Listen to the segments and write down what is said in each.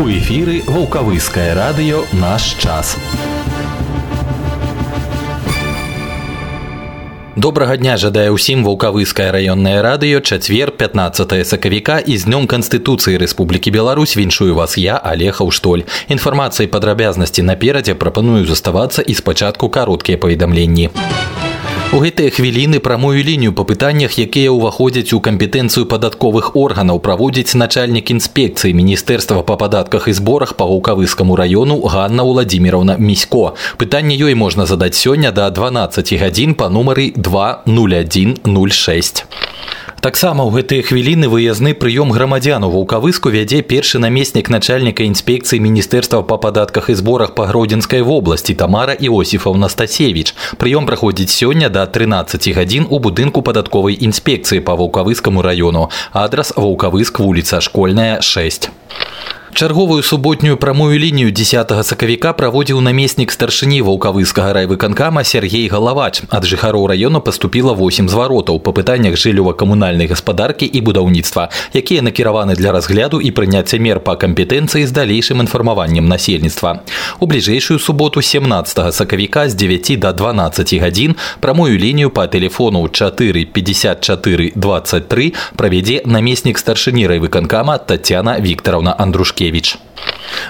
У эфіры вулкавыскае радыё наш час. Добрага дня жадае ўсім вулкавыскае раённае радыё чацвер 15 сакавіка і з днём канстытуцыі Рэспублікі Беларусь віншую вас я алег Аўштоль. Інфармацыі падрабязнасці наперадзе прапаную заставацца і спачатку кароткія паведамленні. У гэтыя хвіліны прамую лінію па пытаннях, якія ўваходзяць у кампетэнцыю падатковых органаў праводзіць начальнік інспекцыі міністэрства па падатках і зборах па вулкавыскаму раёну Ганна Владимировна Місько. Пытанне ёй можна задаць сёння да 12 гадзін па нумары 20106. Таксама ў гэтыя хвіліны выязны прыём грамадзян у вулкавыску вядзе першы намеснік начальніка інспекцыі міністэрства па падатках і зборах па гродзенскай вобласці Тамара Іосіфаўна Стасевіч. Прыём праходзіць сёння да 13 гадзін у будынку падатковай інспекцыі па вулкавыскаму раёну. Адрас вулкавыск вуліца школьная 6. Чарговую суботнюю прамую лінію 10 сакавіка праводзіў намеснік старшыні ваўкавыскага райвыканкама Сергей Галавач. Ад жыхароў раёна паступіла 8 зваротаў па пытаннях жыллёва-камунальнай гаспадаркі і будаўніцтва, якія накіраваны для разгляду і прыняцця мер па кампетэнцыі з далейшым інфармаваннем насельніцтва. У бліжэйшую суботу 17 сакавіка з 9 до 12 гадзін прамую лінію па тэлефону 4 54 23 правядзе намеснік старшыні райвыканкама Татяна Вікторовна Андрушкі Паскевич.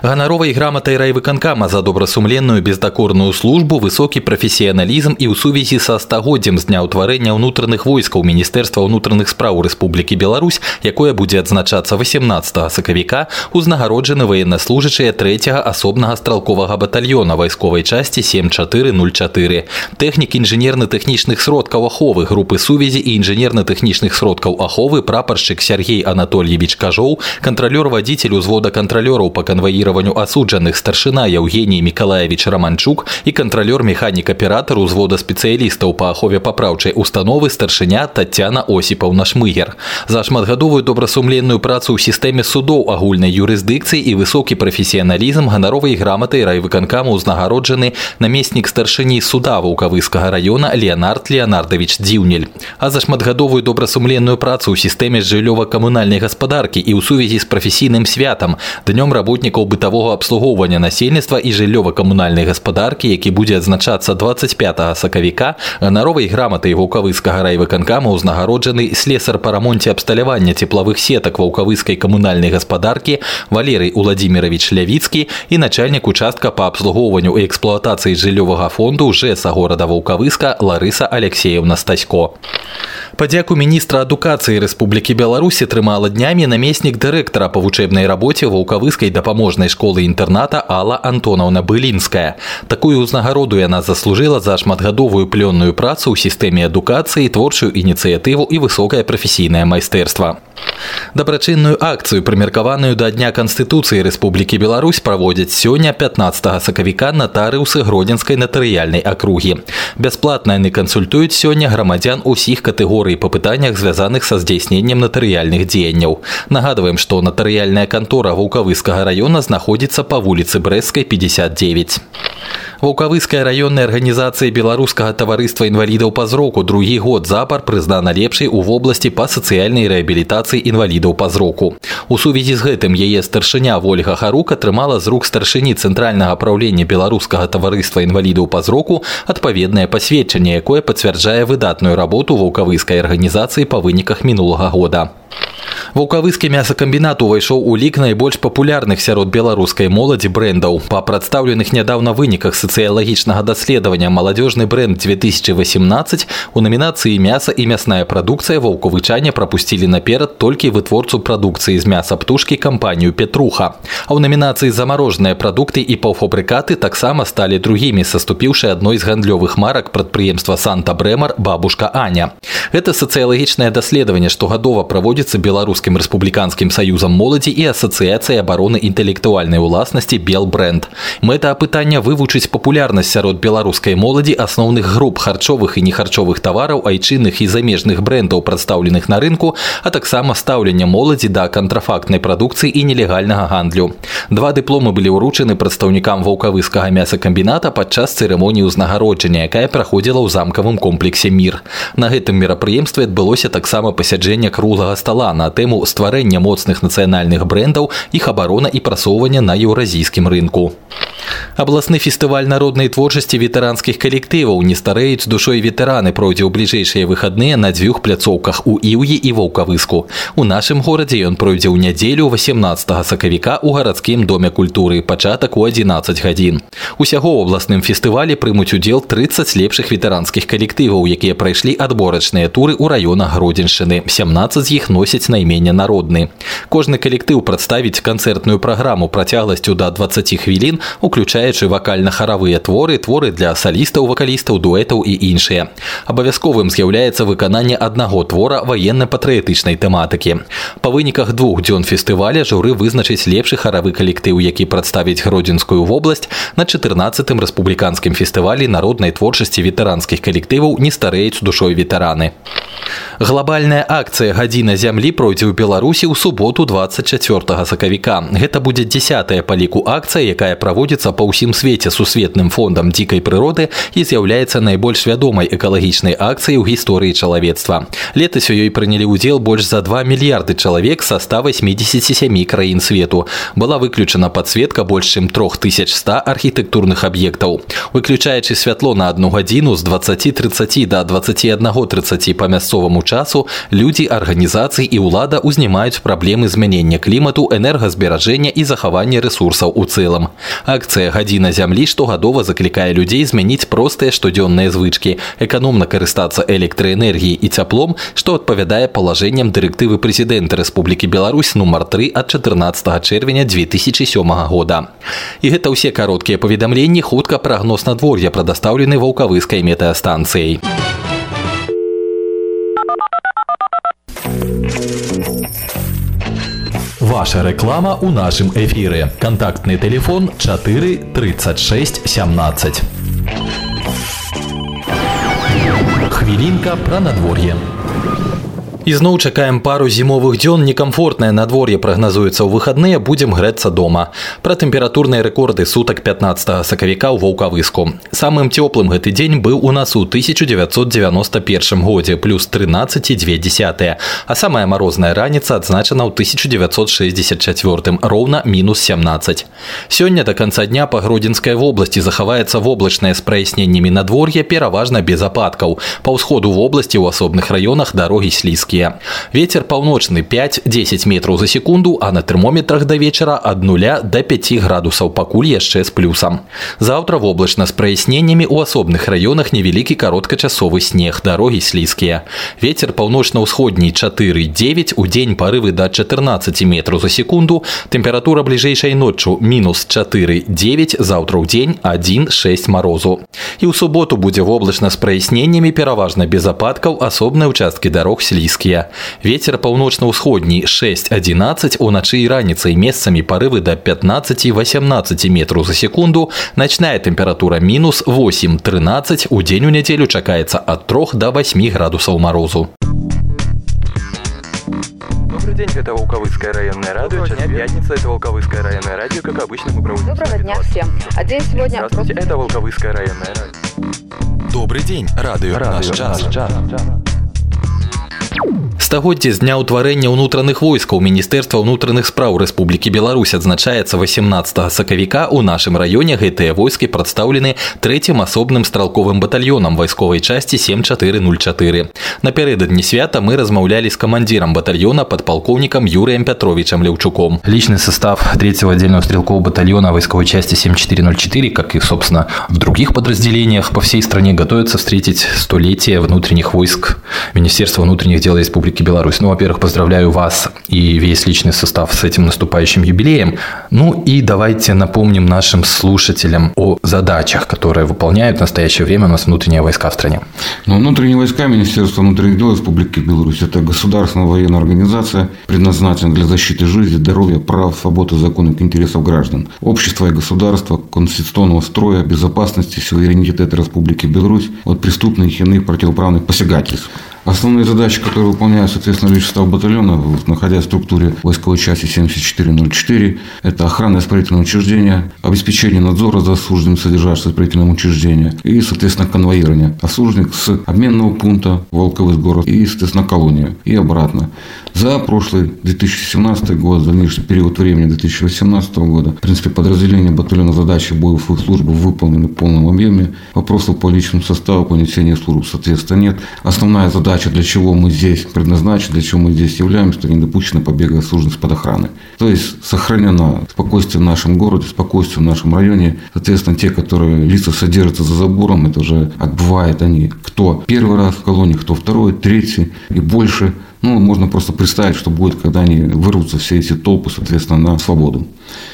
Ганаровай граматай райвыканкама за добрасумленную бездакорную службу высокі прафесіяналізм і ў сувязі са стагоддзям з дня ўтварэння ўнутраных войскаў міністэрства ўнутраных спраў Рэспублікі Беларусь, якое будзе адзначацца 18 сакавіка узнагароджаны ваеннаслужачыя трэцяга асобнага стралковага батальёна вайсковай часці 7404. Тэхнік інжынерна-тэхнічных сродкаў аховы групы сувязі і інжынерна-тэхнічных сродкаў аховы прапаршчык Сергей Анатольевич Кажоў, кантралёр вадзіцель узвода кантралёраў па канваіраванню асуджаных старшына Яўгеній Миколаевич Раманчук і кантралёр механік-аператар узвода спецыялістаў па ахове папраўчай установы старшыня Татяна Осіпаўна Шмыгер. За шматгадовую добрасумленную працу ў сістэме судоў агульнай юрысдыкцыі і высокі прафесіяналізм ганаровай граматай райвыканкаму ўзнагароджаны намеснік старшыні суда ваўкавыскага раёна Леонард Леонардович Дзіўнель. А за шматгадовую добрасумленную працу ў сістэме жыллёва-камунальнай гаспадаркі і ў сувязі з прафесійным святам днём работнікаў бытавога абслугоўвання насельніцтва і жыллёва-камунальнай гаспадаркі, які будзе адзначацца 25 сакавіка, ганаровай граматай ваўкавыскага райвыканкама ўзнагароджаны слесар па рамонце абсталявання цеплавых сетак ваўкавыскай камунальнай гаспадаркі Валерый Уладзімірович Лявіцкі і начальнік участка па абслугоўванню і эксплуатацыі жыллёвага фонду ЖЭСа горада ваўкавыска Ларыса Алексеевна Стасько. Падзяку міністра адукацыі Рэспублікі Беларусі трымала днямі намеснік дырэктара па вучэбнай рабоце ваўкавыскай дапаможнай школы інтэрната Алла Антонаўна Былінская. Такую ўзнагароду яна заслужыла за шматгадовую плённую працу ў сістэме адукацыі, творчую ініцыятыву і высокае прафесійнае майстэрства. Дабрачынную акцыю прымеркаваную да дня канстытуцыі Рэспублікі Беларусь праводзяць сёння 15 сакавіка натарыусы гродзенскай натарыяльнай акругі. Бясплатна яны кансультуюць сёння грамадзян усіх катэгорый па пытаннях звязаных са здзяйсненнем натарыяльных дзеянняў. Нагадваем, што натарыяльная кантора вулкавыскага раёна знаходзіцца па вуліцы брэскай 59. Ваўкавыская раённая арганізацыя беларускага таварыства інвалідаў па зроку другі год запар прызнана лепшай у вобласці па сацыяльнай рэабілітацыі інвалідаў па зроку. У сувязі з гэтым яе старшыня Вольга Харук атрымала з рук старшыні цэнтральнага праўлення беларускага таварыства інвалідаў па зроку адпаведнае пасведчанне, якое пацвярджае выдатную работу ваўкавыскай арганізацыі па выніках мінулага года. Ваўкавыскі мясакамбінат увайшоў у лік найбольш папулярных сярод беларускай моладзі брэндаў. Па прадстаўленых нядаўна выніках сацыялагічнага даследавання маладзёжны бренд 2018 у намінацыі мяса і мясная прадукцыя ваўкавычане прапусцілі наперад толькі вытворцу прадукцыі з мяса птушкі кампанію Петруха. А ў намінацыі замарожаныя прадукты і паўфабрыкаты таксама сталі другімі, саступіўшы адной з гандлёвых марак прадпрыемства Санта Брэмар бабушка Аня. Гэта сацыялагічнае даследаванне штогадова праводзіцца беларускім рэспубліканскім саюзам моладзі і асацыяцыяй абароны інтэлектуальнай уласнасці белбренд. Мэта апытання вывучыць папулярнасць сярод беларускай моладзі асноўных груп харчовых і нехарчовых тавараў айчынных і замежных брэндаў прадстаўленых на рынку, а таксама стаўлення моладзі да кантрафактнай прадукцыі і нелегальнага гандлю. Два дыпломы былі ўручаны прадстаўнікам ваўкавыскага мясакамбіната падчас цырымоніі ўзнагароджання, якая праходзіла ў замкавым комплексе мір. На гэтым мерапрыемстве адбылося таксама пасяджэнне круглага стала на тэму тэму стварэння моцных нацыянальных брэндаў, іх абарона і прасоўвання на еўразійскім рынку. Абласны фестываль народнай творчасці ветэранскіх калектываў не стареюць душой ветэраны пройдзе ў бліжэйшыя выхадныя на дзвюх пляцоўках у іўі і ваўкавыску. У нашым горадзе ён пройдзе ў нядзелю 18 сакавіка ў гарадскім доме культуры пачатак у 11 гадзін. Усяго ў абласным фестывалі прымуць удзел 30 лепшых ветэранскіх калектываў, якія прайшлі адборачныя туры ў раёнах Гродзеншчыны. 17 з іх носяць найменне народны. Кожны калектыў прадставіць канцэртную праграму працягласцю да 20 хвілін, уключаючы вакальна-харавыя творы, творы для салістаў, вакалістаў, дуэтаў і іншыя. Абавязковым з'яўляецца выкананне аднаго твора ваенна-патрыятычнай тэматыкі. Па выніках двух дзён фестываля журы вызначыць лепшы харавы калектыў, які прадставіць гродзенскую вобласць на 14 рэспубліканскім фестывалі народнай творчасці ветэранскіх калектываў не стареюць душой ветэраны. Глобальная акцыя гадзіна зямлі пройдзе ў ў Беларусі ў суботу 24 сакавіка. Гэта будзе дзясятая па ліку акцыя, якая праводзіцца па ўсім свеце сусветным фондам дзікай прыроды і з'яўляецца найбольш вядомай экалагічнай акцыяй у гісторыі чалавецтва. Летась у ёй прынялі ўдзел больш за 2 мільярды чалавек са 187 краін свету. Была выключана падсветка больш чым 3100 архітэктурных аб'ектаў. Выключаючы святло на одну гадзіну з 2030 до 21.30 па мясцоваму часу людзі арганізацый і ўлада ўзнімаюць праблемы змянення клімату энергазберажэння і захавання ресурсаў у цэлым акцыя гадзіна зямлі штогадова заклікае людзей змяніць простыя штодзённыя звычкі эканомна карыстацца электраэнергіяй і цяплом што адпавядае палажэнням дырэктывы прэзідэнта Рэспублікі Беларусь нумар 3 ад 14 чэрвеня 2007 года і гэта ўсе кароткія паведамленні хутка прагноз надвор'я прадастаўлены ваўкавыскай метэастанцыяй Ваша реклама у нашем эфире. Контактный телефон 4 36 17. Хвилинка про надворье. Ізноў чакаем пару зімовых дзён некамфортнае надвор'е прагназуецца ў выхадныя будзем грэцца дома. Пра тэмпературныя рэкорды сутак 15 сакавіка ў ваўкавыску. Самым цёплым гэты дзень быў у нас у 1991 годзе плюс 13,2, а самая марозная раніца адзначана ў 1964 роўна мінус 17. Сёння да канца дня па гродзенскай вобласці захаваецца воблачнае з праясненнямі надвор'я пераважна без ападкаў. Па ўсходу вобласці ў асобных раёнах дарогі слізкія нізкія. Вецер паўночны 5-10 метраў за секунду, а на тэрмометрах да вечара ад нуля до 5 градусаў пакуль яшчэ з плюсам. Заўтра воблачна з праясненнямі ў асобных раёнах невялікі кароткачасовы снег, дарогі слізкія. Вецер паўночна-ўсходні 4-9 у дзень парывы да 14 метраў за секунду, тэмпература бліжэйшай ноччу мінус 4-9 заўтра ў дзень 1-6 марозу. І ў суботу будзе воблачна з праясненнямі пераважна без ападкаў асобныя ўчасткі дарог слізкія нізкія. Вецер паўночна-ўсходні 6-11 уначы і раніцай месцамі парывы да 15-18 метраў за секунду, начная тэмпература мінус 8-13 у дзень у нядзелю чакаецца ад 3 до 8 градусаў морозу. Добрый день, это Волковыцкое районное радио. Час дня. пятница, это Волковыцкое районное радио. Как обычно, мы проводим... Доброго дня всем. А день сегодня... Здравствуйте, это Волковыцкое районное радио. Добрый день, радио, радио наш час. Наш час. you Стагоддзе з дня ўтварэння ўнутраных войскаў міністэрства ўнутраных спраў Рэспублікі Беларусь адзначаецца 18 сакавіка у нашым раёне гэтыя войскі прадстаўлены трэцім асобным стралковым батальёнам вайсковай часці 7404. Напярэдадні свята мы размаўлялі з камандзірам батальёна падпалкоўнікам Юрыем Пятровичем Леўчуком. Личный состав третьего отдельного стрелкового батальона войсковой части 7404, как и, собственно, в других подразделениях по всей стране, готовится встретить столетие внутренних войск Министерства внутренних дел Республики Республики Беларусь. Ну, во-первых, поздравляю вас и весь личный состав с этим наступающим юбилеем. Ну и давайте напомним нашим слушателям о задачах, которые выполняют в настоящее время у нас внутренние войска в стране. Ну, внутренние войска Министерства внутренних дел Республики Беларусь – это государственная военная организация, предназначенная для защиты жизни, здоровья, прав, свободы, законных интересов граждан, общества и государства, конституционного строя, безопасности, суверенитета Республики Беларусь от преступных и иных противоправных посягательств Основные задачи, которые выполняют, соответственно, личный состав батальона, находясь в структуре войсковой части 7404, это охрана исправительного учреждения, обеспечение надзора за службами, содержащимся исправительном учреждении и, соответственно, конвоирование осужденных с обменного пункта Волковый город и, соответственно, колония и обратно. За прошлый 2017 год, за нынешний период времени 2018 года, в принципе, подразделение батальона задачи боевых служб выполнены в полном объеме. Вопросов по личному составу, по несению служб, соответственно, нет. Основная задача, для чего мы здесь предназначены, для чего мы здесь являемся, это не допущено побега служб под охраны. То есть сохранено спокойствие в нашем городе, спокойствие в нашем районе. Соответственно, те, которые лица содержатся за забором, это уже отбывает они, кто первый раз в колонии, кто второй, третий и больше – ну, можно просто представить, что будет, когда они вырвутся все эти толпы, соответственно, на свободу.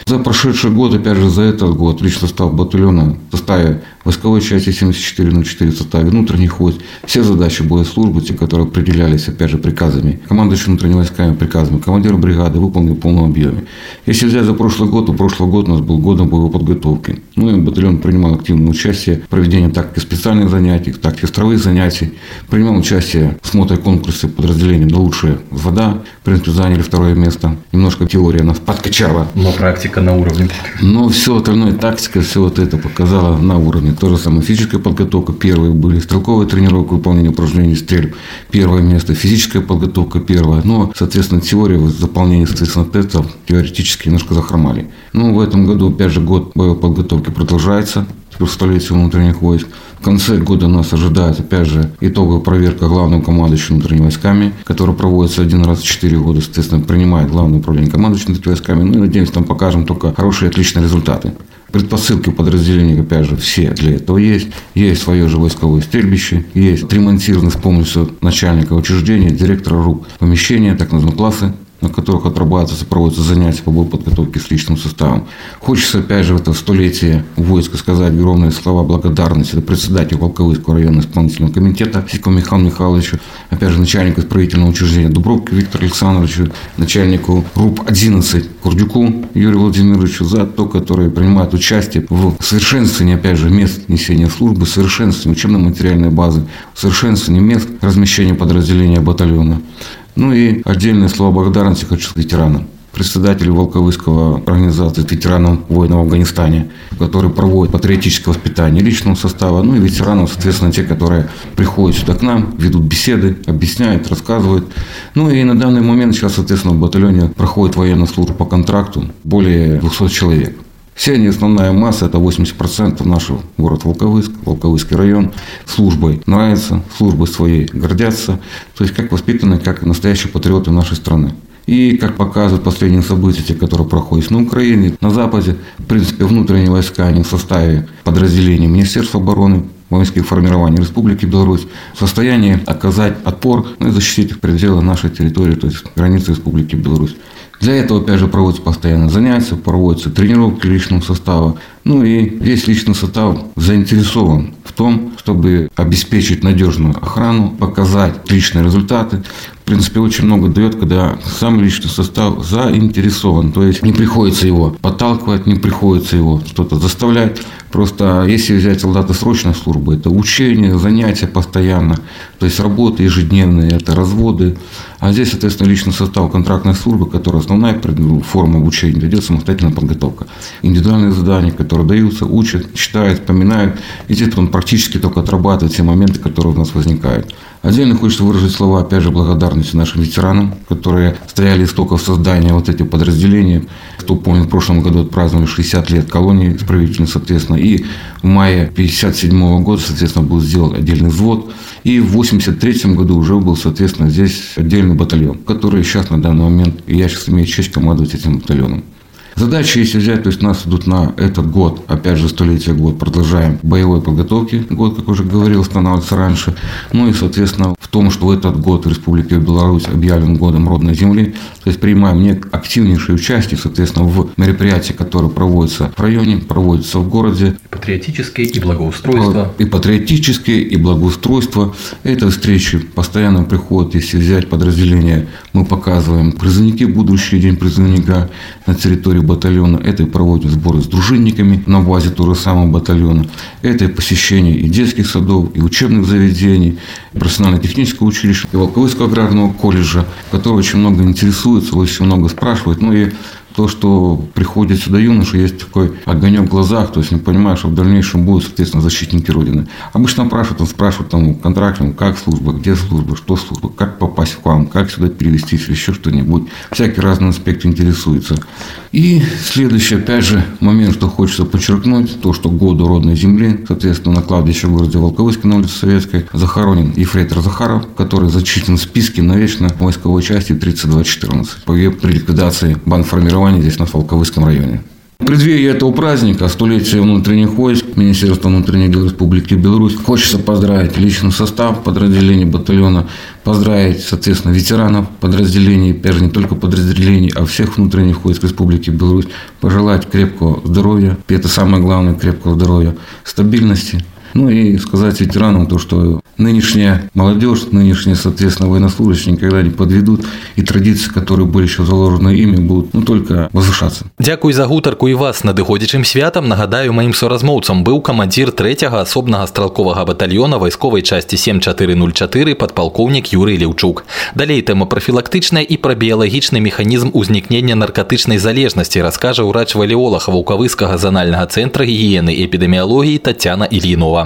За прошедший год, опять же, за этот год личный состав батальона в составе войсковой части 7404 в составе внутренних войск, все задачи боеслужбы, те, которые определялись, опять же, приказами, командующим внутренними войсками приказами, командир бригады выполнили в полном объеме. Если взять за прошлый год, то прошлый год у нас был годом боевой подготовки. Ну и батальон принимал активное участие в проведении тактики специальных занятий, тактики строевых занятий, принимал участие в смотре конкурсе подразделений на лучшая вода. В принципе, заняли второе место. Немножко теория нас подкачала. Но практика на уровне. Но все остальное, тактика, все вот это показала на уровне. То же самое физическая подготовка. Первые были стрелковые тренировки, выполнение упражнений стрельб. Первое место. Физическая подготовка первое. Но, соответственно, теория, заполнение, соответственно, тестов теоретически немножко захромали. Ну, в этом году, опять же, год боевой подготовки продолжается в столице внутренних войск. В конце года нас ожидает, опять же, итоговая проверка главным командующим внутренними войсками, которая проводится один раз в четыре года, соответственно, принимает главное управление командующим внутренними войсками. Ну и, надеемся, там покажем только хорошие, отличные результаты. Предпосылки подразделения, опять же, все для этого есть. Есть свое же войсковое стрельбище, есть отремонтированы с помощью начальника учреждения, директора РУП помещения, так называемые классы на которых отрабатываются, проводятся занятия по подготовке с личным составом. Хочется, опять же, в это столетие войска сказать огромные слова благодарности председателю Волковыского районного исполнительного комитета Сикову Михаилу Михайловичу, опять же, начальнику исправительного учреждения Дубровки Виктору Александровичу, начальнику РУП-11 Курдюку Юрию Владимировичу за то, которые принимают участие в совершенствовании, опять же, мест несения службы, совершенствовании учебно-материальной базы, совершенствовании мест размещения подразделения батальона. Ну и отдельные слова благодарности хочу сказать ветеранам председателю Волковыского организации ветеранов войны в Афганистане, который проводит патриотическое воспитание личного состава, ну и ветеранов, соответственно, те, которые приходят сюда к нам, ведут беседы, объясняют, рассказывают. Ну и на данный момент сейчас, соответственно, в батальоне проходит военная служба по контракту более 200 человек. Все они, основная масса, это 80% нашего город Волковыск, Волковыский район, службой нравится, службой своей гордятся. То есть как воспитаны, как настоящие патриоты нашей страны. И, как показывают последние события, те, которые проходят на Украине, на Западе, в принципе, внутренние войска, они в составе подразделений Министерства обороны, воинских формирований Республики Беларусь в состоянии оказать отпор ну, и защитить их пределы нашей территории, то есть границы Республики Беларусь. Для этого, опять же, проводятся постоянно занятия, проводятся тренировки личного состава. Ну и весь личный состав заинтересован в том, чтобы обеспечить надежную охрану, показать личные результаты. В принципе, очень много дает, когда сам личный состав заинтересован. То есть не приходится его подталкивать, не приходится его что-то заставлять. Просто если взять солдата срочной службы, это учение, занятия постоянно, то есть работы ежедневные, это разводы. А здесь, соответственно, личный состав контрактной службы, которая основная форма обучения, идет самостоятельная подготовка. Индивидуальные задания, которые даются, учат, читают, вспоминают. И здесь он практически только отрабатывает все моменты, которые у нас возникают. Отдельно хочется выразить слова, опять же, благодарности нашим ветеранам, которые стояли истоков создания вот этих подразделений. Кто помнит, в прошлом году отпраздновали 60 лет колонии исправительной, соответственно. И в мае 1957 года, соответственно, был сделан отдельный взвод. И в 1983 году уже был, соответственно, здесь отдельный батальон, который сейчас на данный момент, и я сейчас имею честь командовать этим батальоном. Задачи, если взять, то есть нас идут на этот год, опять же, столетие год, продолжаем боевой подготовки, год, как уже говорил, становится раньше. Ну и, соответственно, в том, что этот год в Республике Беларусь объявлен годом родной земли, то есть принимаем не активнейшее участие, соответственно, в мероприятии, которые проводятся в районе, проводятся в городе. Патриотические и благоустройство. И патриотические, и благоустройство. Это встречи постоянно приходят, если взять подразделение, мы показываем призывники, будущий день призывника на территории батальона, это и проводят сборы с дружинниками на базе того же самого батальона, это и посещение и детских садов, и учебных заведений, профессионально-технического училища, и Волковыского аграрного колледжа, который очень много интересуется, очень много спрашивает. Ну и то, что приходит сюда юноша, есть такой огонек в глазах, то есть не понимаешь, что в дальнейшем будут, соответственно, защитники Родины. Обычно спрашивают, он спрашивает там контрактом, как служба, где служба, что служба, как попасть к вам, как сюда перевестись или еще что-нибудь. Всякие разные аспекты интересуются. И следующий, опять же, момент, что хочется подчеркнуть, то, что году родной земли, соответственно, на кладбище в городе Волковыске на улице Советской захоронен Ефрейтор Захаров, который зачислен в списке навечно войсковой части 3214. Погиб при ликвидации бандформирования формирования здесь на Фолковыском районе. В преддверии этого праздника, столетия внутренних войск, Министерства внутренних дел Республики Беларусь, хочется поздравить личный состав подразделений батальона, поздравить, соответственно, ветеранов подразделений, опять же, не только подразделений, а всех внутренних войск Республики Беларусь, пожелать крепкого здоровья, и это самое главное, крепкого здоровья, стабильности, ну и сказать ветеранам то, что нынешняя молодежь, нынешние, соответственно, военнослужащие никогда не подведут, и традиции, которые были еще заложены ими, будут ну, только возвышаться. Дякую за гутарку і вас надыходзячым святам. Нагадаю, маім соразмоўцам быў камандзір трэцяга асобнага стралковага батальёна вайсковай часці 7404 падпалкоўнік Юрый Леўчук. Далей тэма прафілактычная і пра біялагічны механізм узнікнення наркатычнай залежнасці раскажа ўрач-валеолог Ваўкавыскага занальнага цэнтра гігіены эпідэміялогіі Татьяна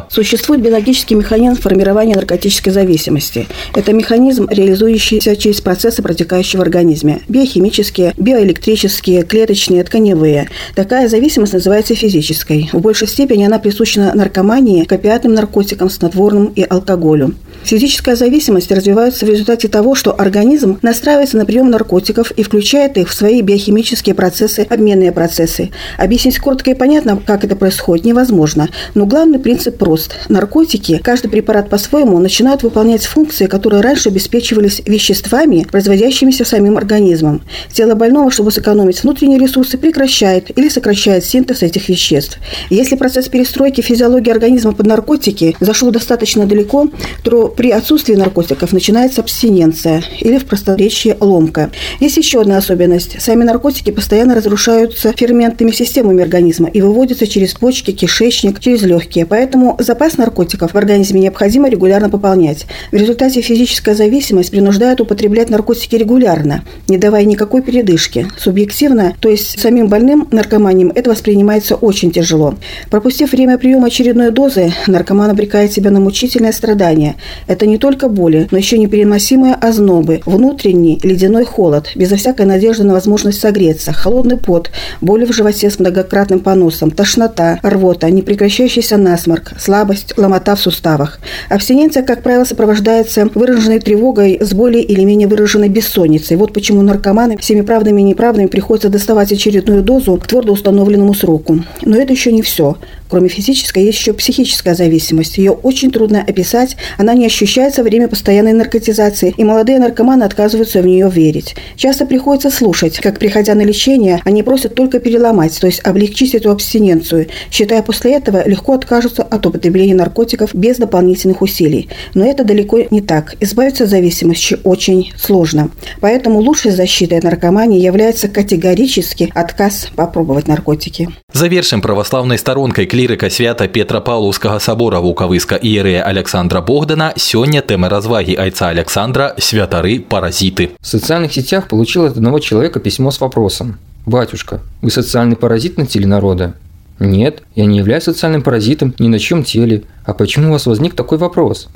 Существует биологический механизм формирования наркотической зависимости. Это механизм, реализующийся через процессы, протекающие в организме. Биохимические, биоэлектрические, клеточные, тканевые. Такая зависимость называется физической. В большей степени она присуща наркомании, к опиатным наркотикам, снотворным и алкоголю. Физическая зависимость развивается в результате того, что организм настраивается на прием наркотиков и включает их в свои биохимические процессы, обменные процессы. Объяснить коротко и понятно, как это происходит, невозможно. Но главный принцип прост. Наркотики, каждый препарат по-своему, начинают выполнять функции, которые раньше обеспечивались веществами, производящимися самим организмом. Тело больного, чтобы сэкономить внутренние ресурсы, прекращает или сокращает синтез этих веществ. Если процесс перестройки физиологии организма под наркотики зашел достаточно далеко, то при отсутствии наркотиков начинается абстиненция или в просторечии ломка. Есть еще одна особенность. Сами наркотики постоянно разрушаются ферментными системами организма и выводятся через почки, кишечник, через легкие. Поэтому запас наркотиков в организме необходимо регулярно пополнять. В результате физическая зависимость принуждает употреблять наркотики регулярно, не давая никакой передышки. Субъективно, то есть самим больным наркоманием, это воспринимается очень тяжело. Пропустив время приема очередной дозы, наркоман обрекает себя на мучительное страдание. Это не только боли, но еще непереносимые ознобы, внутренний ледяной холод, безо всякой надежды на возможность согреться, холодный пот, боли в животе с многократным поносом, тошнота, рвота, непрекращающийся насморк, слабость, ломота в суставах. Абстиненция, как правило, сопровождается выраженной тревогой с более или менее выраженной бессонницей. Вот почему наркоманы всеми правдами и неправдами приходится доставать очередную дозу к твердо установленному сроку. Но это еще не все. Кроме физической, есть еще психическая зависимость. Ее очень трудно описать, она не ощущается во время постоянной наркотизации, и молодые наркоманы отказываются в нее верить. Часто приходится слушать, как, приходя на лечение, они просят только переломать, то есть облегчить эту абстиненцию, считая после этого легко откажутся от употребления наркотиков без дополнительных усилий. Но это далеко не так. Избавиться от зависимости очень сложно. Поэтому лучшей защитой от наркомании является категорический отказ попробовать наркотики. Завершым православной сторонкой клірыка свята Петропавловскага собора Вукавыска іерэя Александра Богдана сёння тэмы разваги айца Александра святары паразиты. В социальных сетях получил от одного человека письмо с вопросом. «Батюшка, вы социальный паразит на теле народа?» «Нет, я не являюсь социальным паразитом ни на чем теле. А почему у вас возник такой вопрос?»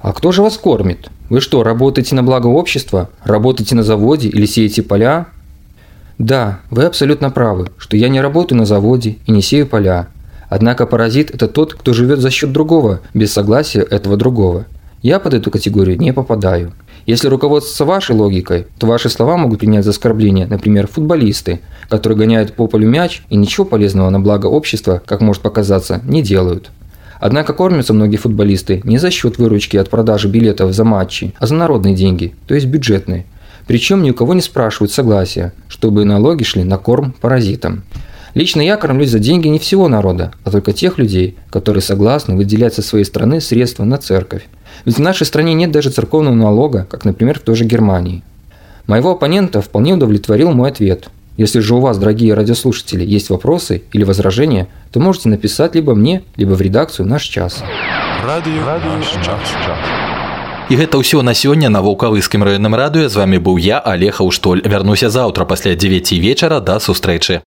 «А кто же вас кормит? Вы что, работаете на благо общества? Работаете на заводе или сеете поля?» «Да, вы абсолютно правы, что я не работаю на заводе и не сею поля. Однако паразит – это тот, кто живет за счет другого, без согласия этого другого. Я под эту категорию не попадаю. Если руководствоваться вашей логикой, то ваши слова могут принять за оскорбление, например, футболисты, которые гоняют по полю мяч и ничего полезного на благо общества, как может показаться, не делают. Однако кормятся многие футболисты не за счет выручки от продажи билетов за матчи, а за народные деньги, то есть бюджетные. Причем ни у кого не спрашивают согласия, чтобы налоги шли на корм паразитам. Лично я кормлюсь за деньги не всего народа, а только тех людей, которые согласны выделять со своей страны средства на церковь. Ведь в нашей стране нет даже церковного налога, как, например, в той же Германии. Моего оппонента вполне удовлетворил мой ответ. Если же у вас, дорогие радиослушатели, есть вопросы или возражения, то можете написать либо мне, либо в редакцию «Наш час». Радио, радио наш час. І гэта ўсё на сёння на вулкавыскім раённым радыё з вами быў я алег Аўштоль вярнуся заўтра пасля 9 вечара да сустрэчы